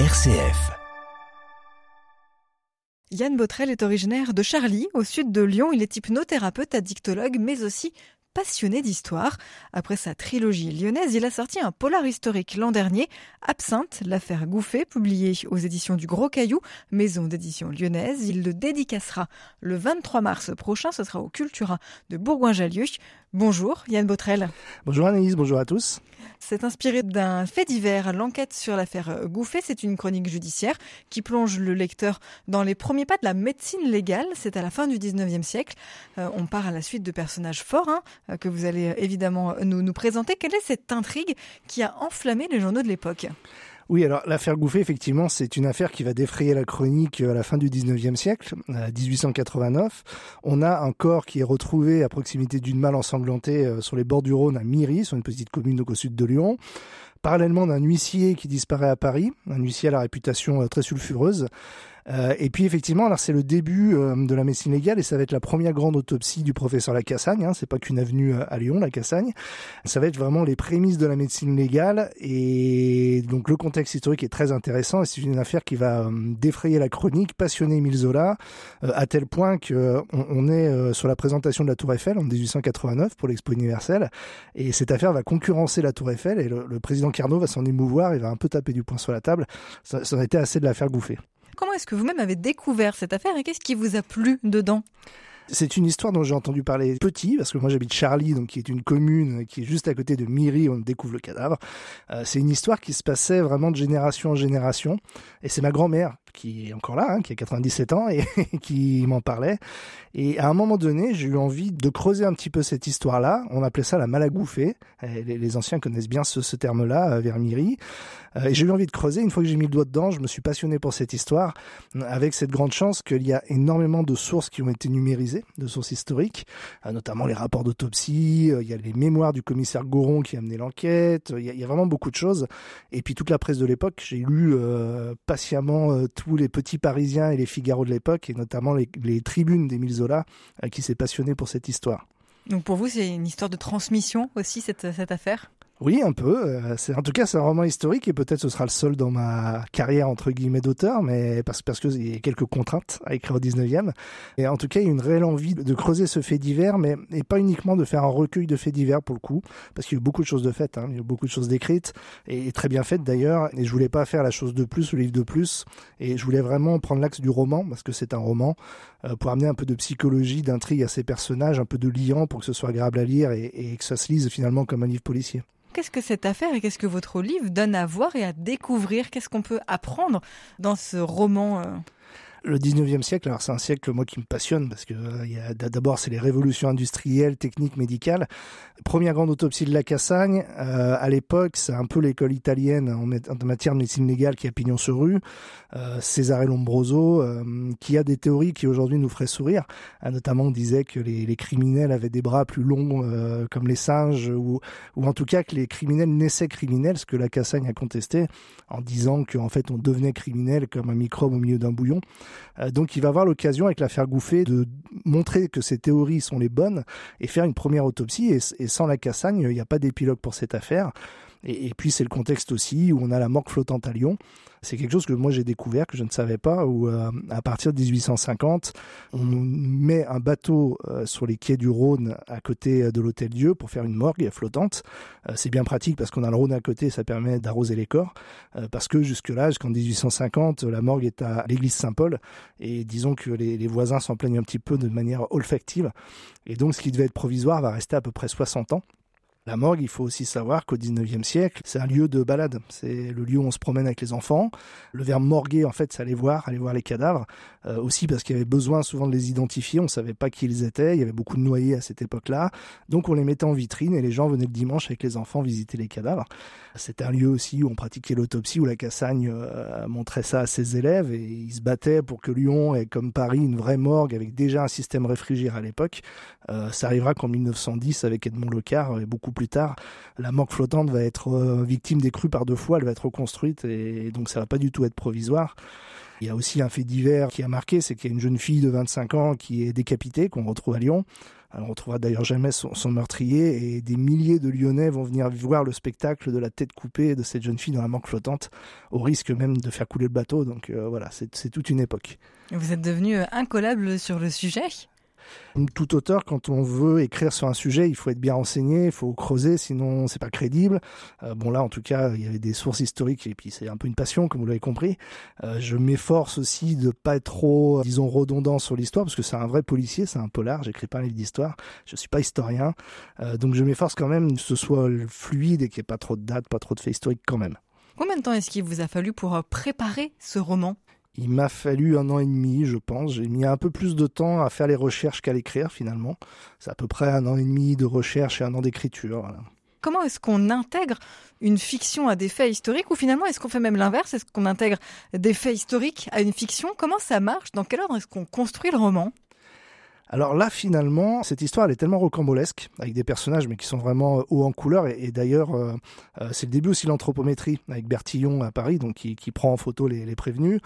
RCF. Yann Botrel est originaire de Charlie, au sud de Lyon. Il est hypnothérapeute, addictologue, mais aussi passionné d'histoire. Après sa trilogie lyonnaise, il a sorti un polar historique l'an dernier, Absinthe, l'affaire Gouffet, publié aux éditions du Gros Caillou, maison d'édition lyonnaise. Il le dédicacera le 23 mars prochain, ce sera au Cultura de Bourgoin-Jallieu. Bonjour Yann Botrel. Bonjour Anaïs, bonjour à tous. C'est inspiré d'un fait divers, l'enquête sur l'affaire Gouffet. C'est une chronique judiciaire qui plonge le lecteur dans les premiers pas de la médecine légale. C'est à la fin du 19e siècle. Euh, on part à la suite de personnages forts hein, euh, que vous allez évidemment nous, nous présenter. Quelle est cette intrigue qui a enflammé les journaux de l'époque? Oui, alors l'affaire Gouffet, effectivement, c'est une affaire qui va défrayer la chronique à la fin du 19e siècle, 1889. On a un corps qui est retrouvé à proximité d'une malle ensanglantée euh, sur les bords du Rhône à Miry, sur une petite commune au sud de Lyon. Parallèlement d'un huissier qui disparaît à Paris, un huissier à la réputation euh, très sulfureuse. Euh, et puis effectivement, alors c'est le début euh, de la médecine légale et ça va être la première grande autopsie du professeur Lacassagne. Hein, c'est pas qu'une avenue euh, à Lyon, Lacassagne. Ça va être vraiment les prémices de la médecine légale et donc le contexte historique est très intéressant et c'est une affaire qui va défrayer la chronique, passionner Émile Zola à tel point que on, est sur la présentation de la Tour Eiffel en 1889 pour l'Expo universelle et cette affaire va concurrencer la Tour Eiffel et le, président Carnot va s'en émouvoir, il va un peu taper du poing sur la table. Ça, ça a été assez de l'affaire Gouffet. Comment est-ce que vous-même avez découvert cette affaire et qu'est-ce qui vous a plu dedans? C'est une histoire dont j'ai entendu parler petit, parce que moi j'habite Charlie, donc qui est une commune qui est juste à côté de Miri, on découvre le cadavre. Euh, c'est une histoire qui se passait vraiment de génération en génération, et c'est ma grand-mère qui est encore là, hein, qui a 97 ans et qui m'en parlait. Et à un moment donné, j'ai eu envie de creuser un petit peu cette histoire-là. On appelait ça la malagouffée. Les, les anciens connaissent bien ce, terme-là, euh, vers Miri. Euh, et j'ai eu envie de creuser. Une fois que j'ai mis le doigt dedans, je me suis passionné pour cette histoire, avec cette grande chance qu'il y a énormément de sources qui ont été numérisées, de sources historiques, euh, notamment les rapports d'autopsie, il y a les mémoires du commissaire Goron qui a mené l'enquête, il, y a vraiment beaucoup de choses. Et puis toute la presse de l'époque, j'ai lu patiemment tous les petits Parisiens et les Figaro de l'époque, et notamment les, les tribunes d'Émile Zola, euh, qui s'est passionné pour cette histoire. Donc pour vous, c'est une histoire de transmission aussi, cette, cette affaire? Oui, un peu. Euh, en tout cas, c'est un roman historique et peut-être ce sera le seul dans ma carrière entre guillemets d'auteur, mais parce, parce que il y a quelques contraintes à écrire au 19e. Et en tout cas, il y a une réelle envie de creuser ce fait divers, mais et pas uniquement de faire un recueil de faits divers pour le coup, parce qu'il y a eu beaucoup de choses de faites, hein, il y a eu beaucoup de choses décrites et, très bien faites d'ailleurs. Et je voulais pas faire la chose de plus, le livre de plus, et je voulais vraiment prendre l'axe du roman parce que c'est un roman pour amener un peu de psychologie, d'intrigue à ces personnages, un peu de liant pour que ce soit agréable à lire et, et que ça se lise finalement comme un livre policier. Qu'est-ce que cette affaire et qu'est-ce que votre livre donne à voir et à découvrir? Qu'est-ce qu'on peut apprendre dans ce roman euh? Le 19e siècle, alors c'est un siècle moi qui me passionne parce que euh, d'abord c'est les révolutions industrielles, techniques, médicales. Première grande autopsie de la Cassagne, euh, à l'époque c'est un peu l'école italienne en, matière de médecine légale qui a pignon sur rue. Euh, Cesare Lombroso, euh, qui a des théories qui aujourd'hui nous feraient sourire. Euh, notamment on disait que les, les, criminels avaient des bras plus longs comme les singes, ou, ou en tout cas que les criminels naissaient criminels, ce que la Cassagne a contesté en disant qu'en fait on devenait criminel comme un microbe au milieu d'un bouillon. Euh, donc il va avoir l'occasion avec l'affaire Gouffet de montrer que ces théories sont les bonnes et faire une première autopsie. Et sans la Cassagne, il n'y a pas d'épilogue pour cette affaire. Et, et puis c'est le contexte aussi où on a la morgue flottante à Lyon. C'est quelque chose que moi j'ai découvert, que je ne savais pas, où euh, à partir de 1850, on met un bateau euh, sur les quais du Rhône à côté de l'hôtel Dieu pour faire une morgue flottante. Euh, c'est bien pratique parce qu'on a le Rhône à côté, ça permet d'arroser les corps. parce que jusque-là, jusqu'en 1850, la morgue est à l'église Saint-Paul. Et disons que les, les voisins s'en plaignent un petit peu de manière olfactive. Et donc ce qui devait être provisoire va rester à peu près 60 ans. La morgue, il faut aussi savoir qu'au 19e siècle, c'est un lieu de balade. C'est le lieu où on se promène avec les enfants. Le verbe morguer, en fait, c'est aller voir, aller voir les cadavres. Euh, aussi parce qu'il y avait besoin souvent de les identifier. On savait pas qui ils étaient. Il y avait beaucoup de noyés à cette époque-là. Donc on les mettait en vitrine et les gens venaient le dimanche avec les enfants visiter les cadavres. C'était un lieu aussi où on pratiquait l'autopsie, où la Cassagne euh, montrait ça à ses élèves et ils se battaient pour que Lyon ait comme Paris une vraie morgue avec déjà un système réfrigéré à l'époque. Euh, ça arrivera qu'en 1910 avec Edmond Lecar et beaucoup plus tard, la morgue flottante va être euh, victime des crues par deux fois, elle va être reconstruite et donc ça va pas du tout être provisoire. Il y a aussi un fait divers qui a marqué, c'est qu'il y a une jeune fille de 25 ans qui est décapitée, qu'on retrouve à Lyon. On retrouvera d'ailleurs jamais son, son, meurtrier et des milliers de Lyonnais vont venir voir le spectacle de la tête coupée de cette jeune fille dans la manque flottante, au risque même de faire couler le bateau. Donc voilà, c'est toute une époque. Vous êtes devenu incollable sur le sujet tout auteur, quand on veut écrire sur un sujet, il faut être bien renseigné, il faut creuser, sinon c'est pas crédible. Euh, bon là, en tout cas, il y avait des sources historiques et puis c'est un peu une passion, comme vous l'avez compris. Euh, je m'efforce aussi de pas être trop, disons, redondant sur l'histoire, parce que c'est un vrai policier, c'est un polar. J'écris pas un livre d'histoire, je suis pas historien, euh, donc je m'efforce quand même que ce soit fluide et qu'il n'y ait pas trop de dates, pas trop de faits historiques quand même. Combien de temps est-ce qu'il vous a fallu pour préparer ce roman? Il m'a fallu un an et demi, je pense. J'ai mis un peu plus de temps à faire les recherches qu'à l'écrire finalement. C'est à peu près un an et demi de recherche et un an d'écriture. Comment est-ce qu'on intègre une fiction à des faits historiques ou finalement est-ce qu'on fait même l'inverse? Est-ce qu'on intègre des faits historiques à une fiction? Comment ça marche? Dans quel ordre est-ce qu'on construit le roman? Alors là, finalement, cette histoire, elle est tellement rocambolesque, avec des personnages, mais qui sont vraiment euh, hauts en couleur. Et, d'ailleurs, euh, euh, c'est le début aussi de l'anthropométrie, avec Bertillon à Paris, donc qui, prend en photo les, prévenus.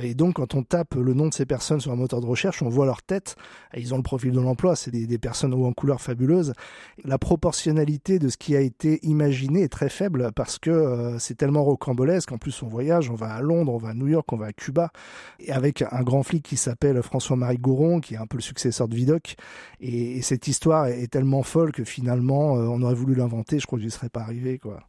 et donc, quand on tape le nom de ces personnes sur un moteur de recherche, on voit leur tête. ils ont le profil de l'emploi, c'est des, personnes hauts en couleur fabuleuses. La proportionnalité de ce qui a été imaginé est très faible, parce que c'est tellement rocambolesque. En plus, on voyage, on va à Londres, on va à New York, on va à Cuba, et avec un grand flic qui s'appelle François-Marie Goron, qui est un peu le successeur de Vidoc. Et, cette histoire est tellement folle que finalement, euh, on aurait voulu l'inventer. Je crois que n'y serait pas arrivé, quoi.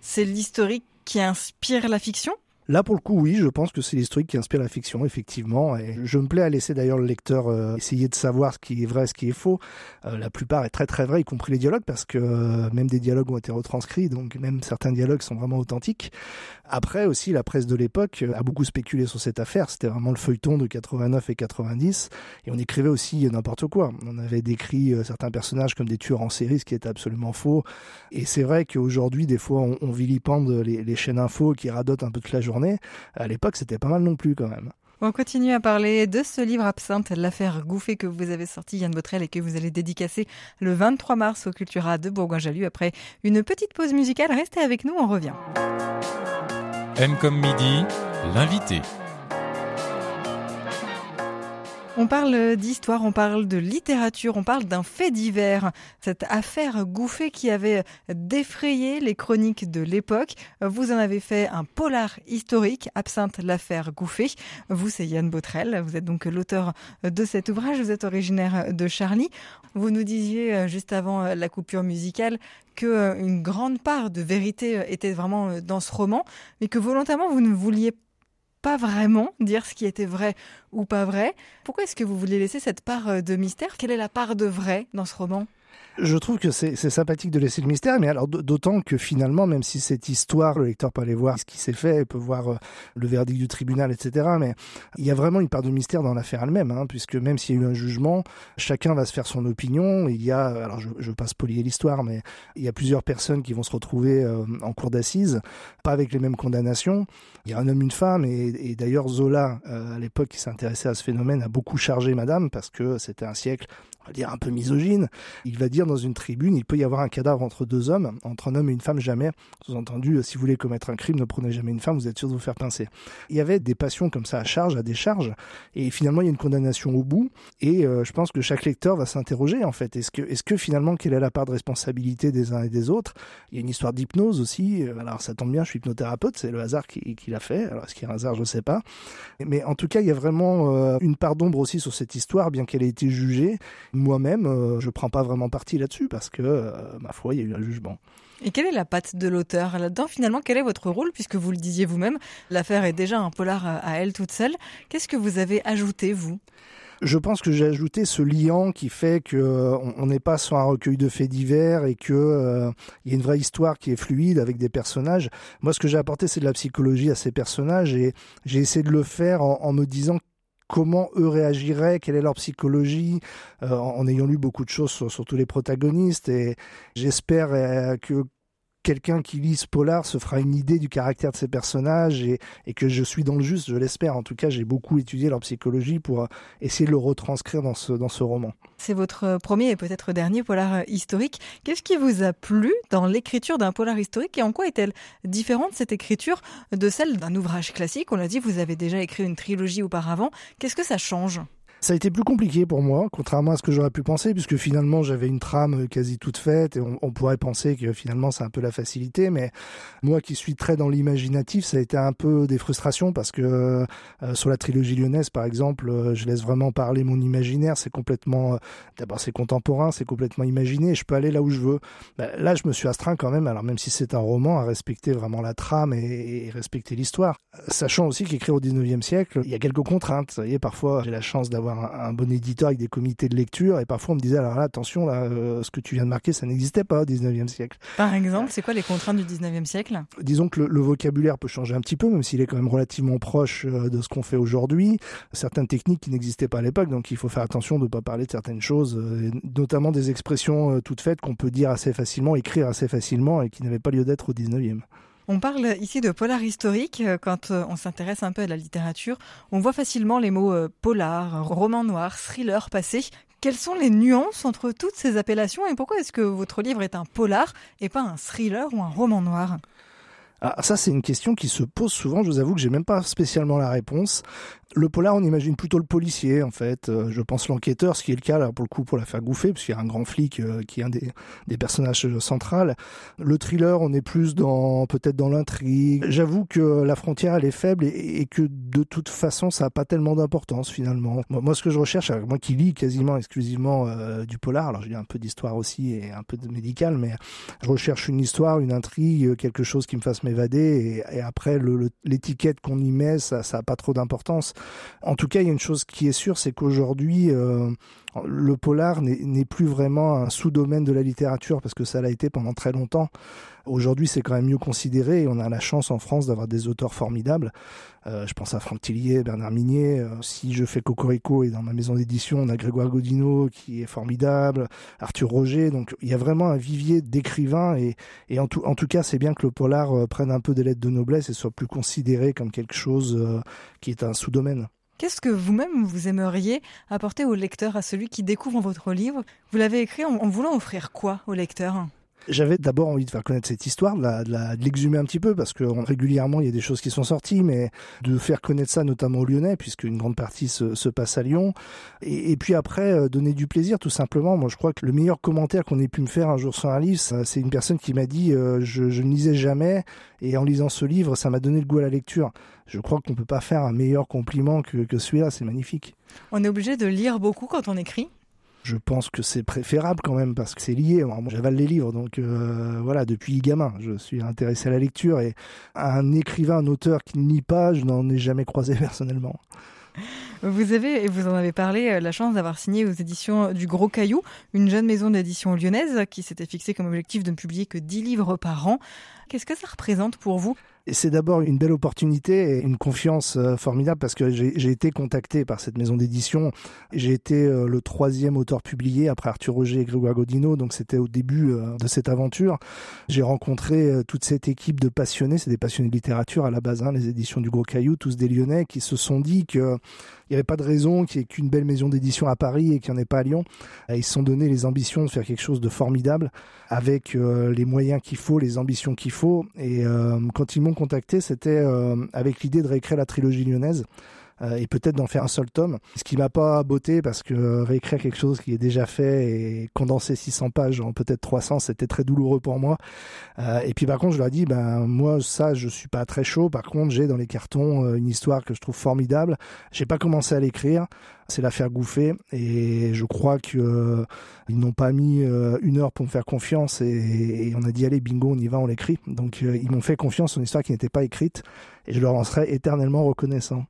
C'est l'historique qui inspire la fiction? Là, pour le coup, oui, je pense que c'est l'historique qui inspire la fiction, effectivement. Et je me plais à laisser d'ailleurs le lecteur euh, essayer de savoir ce qui est vrai, ce qui est faux. Euh, la plupart est très très vrai, y compris les dialogues, parce que euh, même des dialogues ont été retranscrits, donc même certains dialogues sont vraiment authentiques. Après aussi, la presse de l'époque a beaucoup spéculé sur cette affaire. C'était vraiment le feuilleton de 89 et 90, et on écrivait aussi n'importe quoi. On avait décrit certains personnages comme des tueurs en série, ce qui était absolument faux. Et c'est vrai qu'aujourd'hui, des fois, on, vilipende les, les chaînes info qui radotent un peu toute la journée à l'époque, c'était pas mal non plus quand même. On continue à parler de ce livre absinthe, l'affaire Gouffé que vous avez sorti, Yann Botrel, et que vous allez dédicacer le 23 mars au Cultura de Bourgoin-Jallu. Après une petite pause musicale, restez avec nous, on revient. M comme midi, l'invité. On parle d'histoire, on parle de littérature, on parle d'un fait divers. Cette affaire Gouffé qui avait défrayé les chroniques de l'époque. Vous en avez fait un polar historique, Absinthe l'affaire Gouffé. Vous, c'est Yann Botrel. Vous êtes donc l'auteur de cet ouvrage. Vous êtes originaire de Charlie. Vous nous disiez euh, juste avant euh, la coupure musicale que euh, une grande part de vérité était vraiment dans ce roman, mais que volontairement vous ne vouliez pas vraiment dire ce qui était vrai ou pas vrai. Pourquoi est-ce que vous voulez laisser cette part euh, de mystère? Quelle est la part de vrai dans ce roman? Je trouve que c'est sympathique de laisser le mystère, mais alors d'autant que finalement, même si cette histoire, le lecteur peut aller voir ce qui s'est fait, peut voir euh, le verdict du tribunal, etc. Mais il y a vraiment une part de mystère dans l'affaire elle-même, hein, puisque même s'il y a eu un jugement, chacun va se faire son opinion. Il y a, alors je, je veux pas spolier l'histoire, mais il y a plusieurs personnes qui vont se retrouver euh, en cour d'assises, pas avec les mêmes condamnations. Il y a un homme, une femme, et, et d'ailleurs Zola, euh, à l'époque, qui s'intéressait à ce phénomène, a beaucoup chargé Madame parce que c'était un siècle on va dire un peu misogyne, il va dire dans une tribune, il peut y avoir un cadavre entre deux hommes, entre un homme et une femme jamais. Sous-entendu, euh, si vous voulez commettre un crime, ne prenez jamais une femme, vous êtes sûr de vous faire pincer. Il y avait des passions comme ça à charge, à décharge, et finalement il y a une condamnation au bout, et euh, je pense que chaque lecteur va s'interroger en fait, est-ce que, est-ce que finalement quelle est la part de responsabilité des uns et des autres? Il y a une histoire d'hypnose aussi, euh, alors ça tombe bien, je suis hypnothérapeute, c'est le hasard qui, qui l'a fait, alors est-ce qu'il y a un hasard, je ne sais pas, mais en tout cas il y a vraiment une part d'ombre aussi sur cette histoire, bien qu'elle ait été jugée, moi-même, euh, je prends pas vraiment parti là-dessus parce que, euh, ma foi, il y a eu un jugement. Et quelle est la patte de l'auteur là-dedans Finalement, quel est votre rôle Puisque vous le disiez vous-même, l'affaire est déjà un polar à elle toute seule. Qu'est-ce que vous avez ajouté, vous? Je pense que j'ai ajouté ce liant qui fait que euh, on n'est pas sur un recueil de faits divers et que il y a une vraie histoire qui est fluide avec des personnages. Moi, ce que j'ai apporté, c'est de la psychologie à ces personnages et j'ai essayé de le faire en, en me disant comment eux réagiraient, quelle est leur psychologie, euh, en, ayant lu beaucoup de choses sur, tous les protagonistes. Et j'espère euh, que quelqu'un qui lit ce polar se fera une idée du caractère de ces personnages et, que je suis dans le juste, je l'espère. En tout cas, j'ai beaucoup étudié leur psychologie pour euh, essayer de le retranscrire dans ce, dans ce roman. C'est votre euh, premier et peut-être dernier polar euh, historique. Qu'est-ce qui vous a plu dans l'écriture d'un polar historique et en quoi est-elle différente cette écriture de celle d'un ouvrage classique? On l'a dit, vous avez déjà écrit une trilogie auparavant. Qu'est-ce que ça change? Ça a été plus compliqué pour moi, contrairement à ce que j'aurais pu penser, puisque finalement j'avais une trame quasi toute faite et on, pourrait penser que finalement c'est un peu la facilité, mais moi qui suis très dans l'imaginatif, ça a été un peu des frustrations parce que euh, sur la trilogie lyonnaise par exemple, euh, je laisse vraiment parler mon imaginaire, c'est complètement, euh, d'abord c'est contemporain, c'est complètement imaginé, je peux aller là où je veux. Ben, là je me suis astreint quand même, alors même si c'est un roman, à respecter vraiment la trame et, et respecter l'histoire, sachant aussi qu'écrire au 19e siècle, il y a quelques contraintes. Vous voyez, parfois j'ai la chance d'avoir un, bon éditeur avec des comités de lecture. Et parfois, on me disait, alors là, attention, là, euh, ce que tu viens de marquer, ça n'existait pas au 19e siècle. Par exemple, c'est quoi les contraintes du 19e siècle? Disons que le, vocabulaire peut changer un petit peu, même s'il est quand même relativement proche euh, de ce qu'on fait aujourd'hui. Certaines techniques qui n'existaient pas à l'époque, donc il faut faire attention de ne pas parler de certaines choses, euh, notamment des expressions toutes faites qu'on peut dire assez facilement, écrire assez facilement et qui n'avaient pas lieu d'être au 19e. On parle ici de polar historique. Euh, quand euh, on s'intéresse un peu à la littérature, on voit facilement les mots euh, polar, roman noir, thriller passer. Quelles sont les nuances entre toutes ces appellations et pourquoi est-ce que votre livre est un polar et pas un thriller ou un roman noir? Ah, ça, c'est une question qui se pose souvent. Je vous avoue que j'ai même pas spécialement la réponse. Le polar, on imagine plutôt le policier, en fait. Euh, je pense l'enquêteur, ce qui est le cas, là, pour le coup, pour la faire gouffer, parce qu'il y a un grand flic euh, qui est un des, des personnages centrales. Le thriller, on est plus dans, peut-être dans l'intrigue. J'avoue que la frontière, elle est faible et, que de toute façon, ça n'a pas tellement d'importance, finalement. Moi, ce que je recherche, moi qui lis quasiment exclusivement euh, du polar, alors j'ai un peu d'histoire aussi et un peu de médical, mais je recherche une histoire, une intrigue, quelque chose qui me fasse m'évader et, après, l'étiquette qu'on y met, ça n'a pas trop d'importance. En tout cas, il y a une chose qui est sûre, c'est qu'aujourd'hui, euh, le polar n'est plus vraiment un sous-domaine de la littérature parce que ça l'a été pendant très longtemps. Aujourd'hui, c'est quand même mieux considéré et on a la chance en France d'avoir des auteurs formidables. Euh, je pense à Franck Tillier, Bernard Minier. Euh, si je fais Cocorico et dans ma maison d'édition, on a Grégoire Godino qui est formidable, Arthur Roger. Donc il y a vraiment un vivier d'écrivains et, en, tout, en tout cas, c'est bien que le polar prenne un peu des lettres de noblesse et soit plus considéré comme quelque chose qui est un sous-domaine. Qu'est-ce que vous-même vous aimeriez apporter au lecteur, à celui qui découvre votre livre? Vous l'avez écrit en, voulant offrir quoi au lecteur? J'avais d'abord envie de faire connaître cette histoire, de, l'exhumer un petit peu, parce que régulièrement il y a des choses qui sont sorties, mais de faire connaître ça notamment aux Lyonnais, puisque une grande partie se, passe à Lyon. Et, puis après, euh, donner du plaisir tout simplement. Moi je crois que le meilleur commentaire qu'on ait pu me faire un jour sur un livre, c'est une personne qui m'a dit euh, je, je ne lisais jamais, et en lisant ce livre, ça m'a donné le goût à la lecture. Je crois qu'on ne peut pas faire un meilleur compliment que, que celui-là, c'est magnifique. On est obligé de lire beaucoup quand on écrit je pense que c'est préférable quand même parce que c'est lié. J'avale les livres, donc euh, voilà, depuis gamin, je suis intéressé à la lecture et un écrivain, un auteur qui ne lit pas, je n'en ai jamais croisé personnellement. Vous avez, et vous en avez parlé, euh, la chance d'avoir signé aux éditions du Gros Caillou, une jeune maison d'édition lyonnaise qui s'était fixée comme objectif de ne publier que 10 livres par an. Qu'est-ce que ça représente pour vous? C'est d'abord une belle opportunité et une confiance euh, formidable parce que j'ai été contacté par cette maison d'édition. J'ai été euh, le troisième auteur publié après Arthur Roger et Grégoire Godino, donc c'était au début euh, de cette aventure. J'ai rencontré toute cette équipe de passionnés, c'est des passionnés de littérature à la base, hein, les éditions du Gros Caillou, tous des Lyonnais, qui se sont dit que il n'y avait pas de raison qu'il n'y ait qu'une belle maison d'édition à Paris et qu'il n'y en ait pas à Lyon. Ils se sont donné les ambitions de faire quelque chose de formidable avec les moyens qu'il faut, les ambitions qu'il faut. Et quand ils m'ont contacté, c'était euh, avec l'idée de réécrire la trilogie lyonnaise et peut-être d'en faire un seul tome. Ce qui m'a pas botté parce que réécrire quelque chose qui est déjà fait et condenser 600 pages en peut-être 300, c'était très douloureux pour moi. Euh, et puis par contre, je leur ai dit, ben moi ça, je suis pas très chaud. Par contre, j'ai dans les cartons une histoire que je trouve formidable. J'ai pas commencé à l'écrire c'est l'affaire Gouffet et je crois qu'ils euh, n'ont pas mis euh, une heure pour me faire confiance et, on a dit allez bingo on y va on l'écrit donc euh, ils m'ont fait confiance sur une histoire qui n'était pas écrite et je leur en serai éternellement reconnaissant.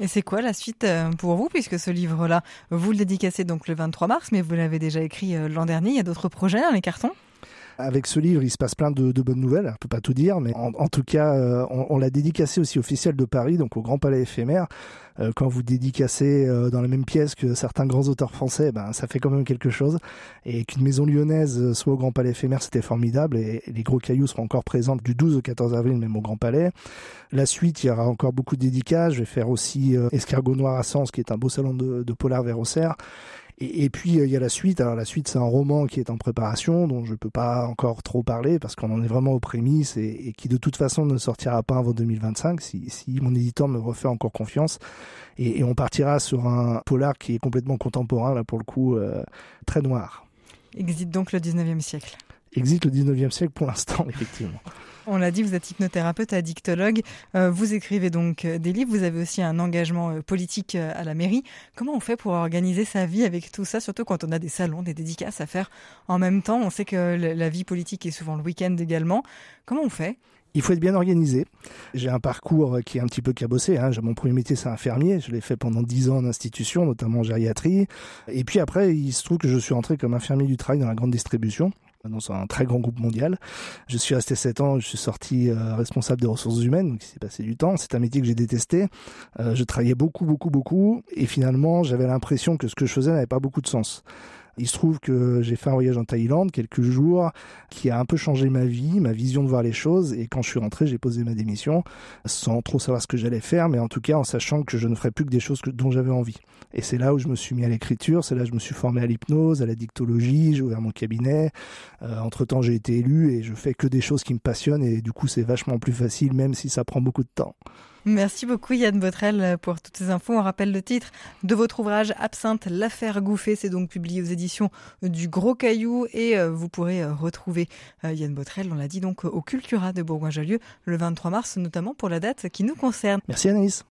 Et c'est quoi la suite pour vous puisque ce livre-là vous le dédicacez donc le 23 mars mais vous l'avez déjà écrit l'an dernier il y a d'autres projets dans les cartons? Avec ce livre, il se passe plein de, bonnes nouvelles. On peut pas tout dire, mais en, tout cas, euh, on, l'a dédicacé aussi officiel de Paris, donc au Grand Palais éphémère. Euh, quand vous dédicacez euh, dans la même pièce que certains grands auteurs français, ben ça fait quand même quelque chose. Et qu'une maison lyonnaise soit au Grand Palais éphémère, c'était formidable. Et, les gros cailloux seront encore présents du 12 au 14 avril, même au Grand Palais. La suite, il y aura encore beaucoup de dédicaces. Je vais faire aussi Escargot Noir à Sens, qui est un beau salon de, de polar vers. Et, puis il y a la suite. Alors la suite, c'est un roman qui est en préparation, dont je peux pas encore trop parler parce qu'on en est vraiment aux prémices et, qui de toute façon ne sortira pas avant 2025 si, si mon éditeur me refait encore confiance. Et, on partira sur un polar qui est complètement contemporain là pour le coup, très noir. Exit donc le 19e siècle. Exit le 19e siècle pour l'instant, effectivement. On l'a dit, vous êtes hypnothérapeute, addictologue. Euh, vous écrivez donc euh, des livres. Vous avez aussi un engagement euh, politique à la mairie. Comment on fait pour organiser sa vie avec tout ça, surtout quand on a des salons, des dédicaces à faire en même temps? On sait que la vie politique est souvent le week-end également. Comment on fait? Il faut être bien organisé. J'ai un parcours qui est un petit peu cabossé. Hein. Mon premier métier, c'est infirmier. Je l'ai fait pendant dix ans en institution, notamment en gériatrie. Et puis après, il se trouve que je suis entré comme infirmier du travail dans la grande distribution un très grand groupe mondial. Je suis resté 7 ans, je suis sorti euh, responsable des ressources humaines, donc il s'est passé du temps. C'est un métier que j'ai détesté. Euh, je travaillais beaucoup, beaucoup, beaucoup, et finalement, j'avais l'impression que ce que je faisais n'avait pas beaucoup de sens. Il se trouve que j'ai fait un voyage en Thaïlande quelques jours qui a un peu changé ma vie, ma vision de voir les choses. Et quand je suis rentré, j'ai posé ma démission sans trop savoir ce que j'allais faire, mais en tout cas en sachant que je ne ferais plus que des choses dont j'avais envie. Et c'est là où je me suis mis à l'écriture, c'est là où je me suis formé à l'hypnose, à la dictologie, j'ai ouvert mon cabinet. Euh, entre temps, j'ai été élu et je fais que des choses qui me passionnent et du coup, c'est vachement plus facile, même si ça prend beaucoup de temps. Merci beaucoup Yann Botrel pour toutes ces infos. On rappelle le titre de votre ouvrage Absinthe, l'affaire Gouffée. C'est donc publié aux éditions du Gros Caillou et euh, vous pourrez euh, retrouver euh, Yann Botrel, on l'a dit donc au Cultura de Bourgoin-Jallieu le 23 mars, notamment pour la date qui nous concerne. Merci Anaïs.